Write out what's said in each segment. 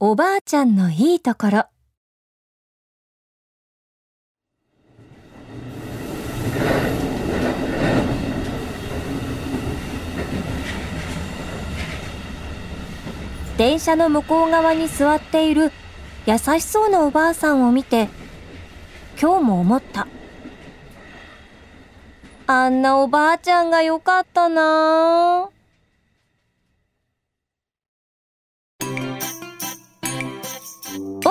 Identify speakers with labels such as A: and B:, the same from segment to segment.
A: おばあちゃんのいいところ。電車の向こう側に座っている優しそうなおばあさんを見て、今日も思った。あんなおばあちゃんがよかったな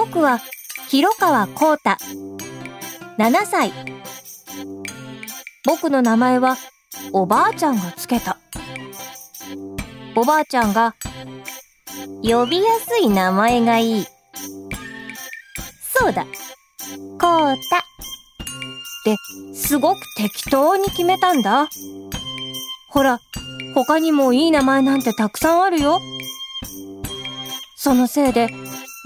A: 僕は広川光太。7歳。僕の名前はおばあちゃんがつけた。おばあちゃんが呼びやすい名前がいい。そうだ。こうた。ってすごく適当に決めたんだ。ほら、他にもいい名前なんてたくさんあるよ。そのせいで、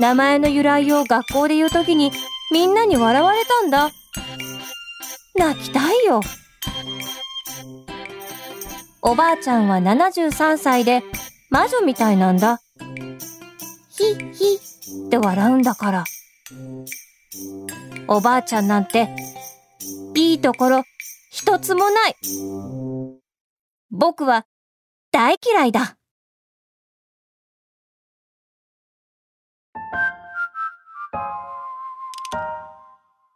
A: 名前の由来を学校で言うときにみんなに笑われたんだ。泣きたいよ。おばあちゃんは73歳で魔女みたいなんだ。ひ、ひって笑うんだから。おばあちゃんなんて、いいところ一つもない。僕は大嫌いだ。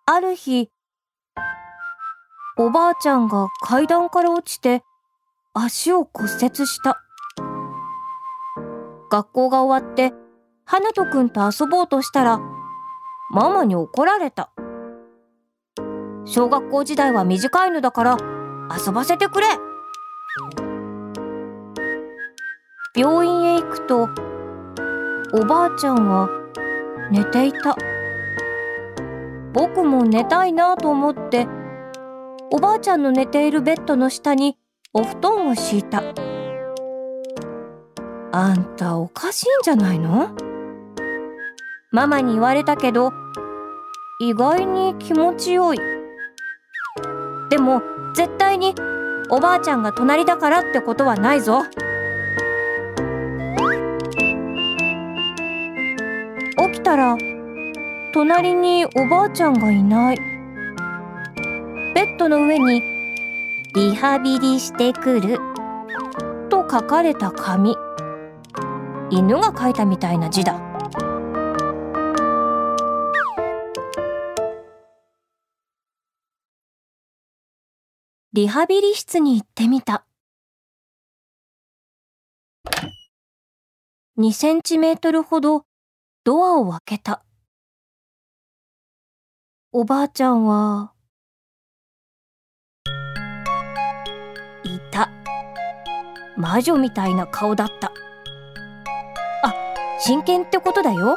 A: ある日、おばあちゃんが階段から落ちて足を骨折した。学校が終わって花人くんと遊ぼうとしたら、ママに怒られた。小学校時代は短いのだから遊ばせてくれ。病院へ行くと、おばあちゃんは寝ていた。僕も寝たいなと思って、おばあちゃんの寝ているベッドの下にお布団を敷いた。あんたおかしいんじゃないの？ママに言われたけど、意外に気持ちよい。でも、絶対におばあちゃんが隣だからってことはないぞ。たら、隣におばあちゃんがいない。ベッドの上に、リハビリしてくる。と書かれた紙。犬が書いたみたいな字だ。リハビリ室に行ってみた。2センチメートルほどドアを開けた。おばあちゃんは、いた。魔女みたいな顔だった。あ、真剣ってことだよ。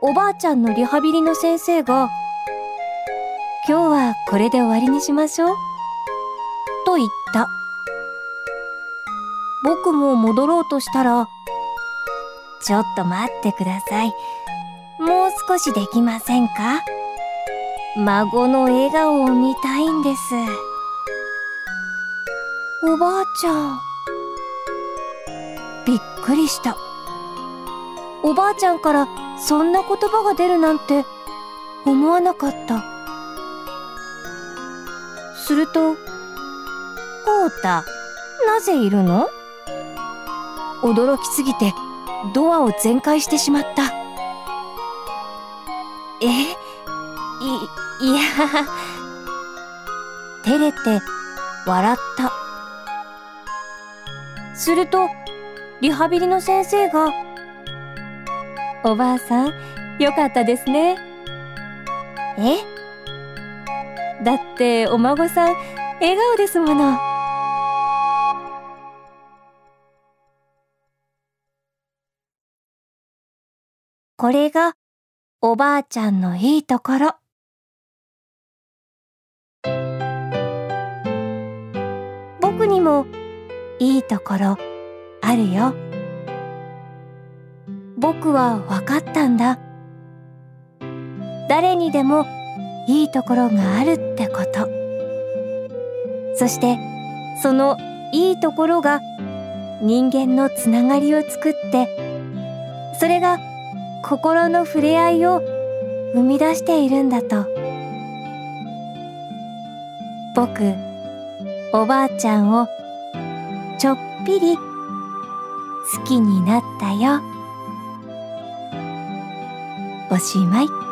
A: おばあちゃんのリハビリの先生が、今日はこれで終わりにしましょう。と言った。僕も戻ろうとしたら、ちょっと待ってください。もう少しできませんか？孫の笑顔を見たいんです。おばあちゃん。びっくりした。おばあちゃんからそんな言葉が出るなんて思わなかった。すると、こうた、なぜいるの？驚きすぎてドアを全開してしまった。え？い、いや、照れて笑った。すると、リハビリの先生が、おばあさん、よかったですね。え？だってお孫さん笑顔ですもの。これがおばあちゃんのいいところ。僕にもいいところあるよ。僕は分かったんだ。誰にでもいいところがあるってこと。そしてそのいいところが人間のつながりを作ってそれが心の触れ合いを生み出しているんだと。僕、おばあちゃんをちょっぴり好きになったよ。おしまい。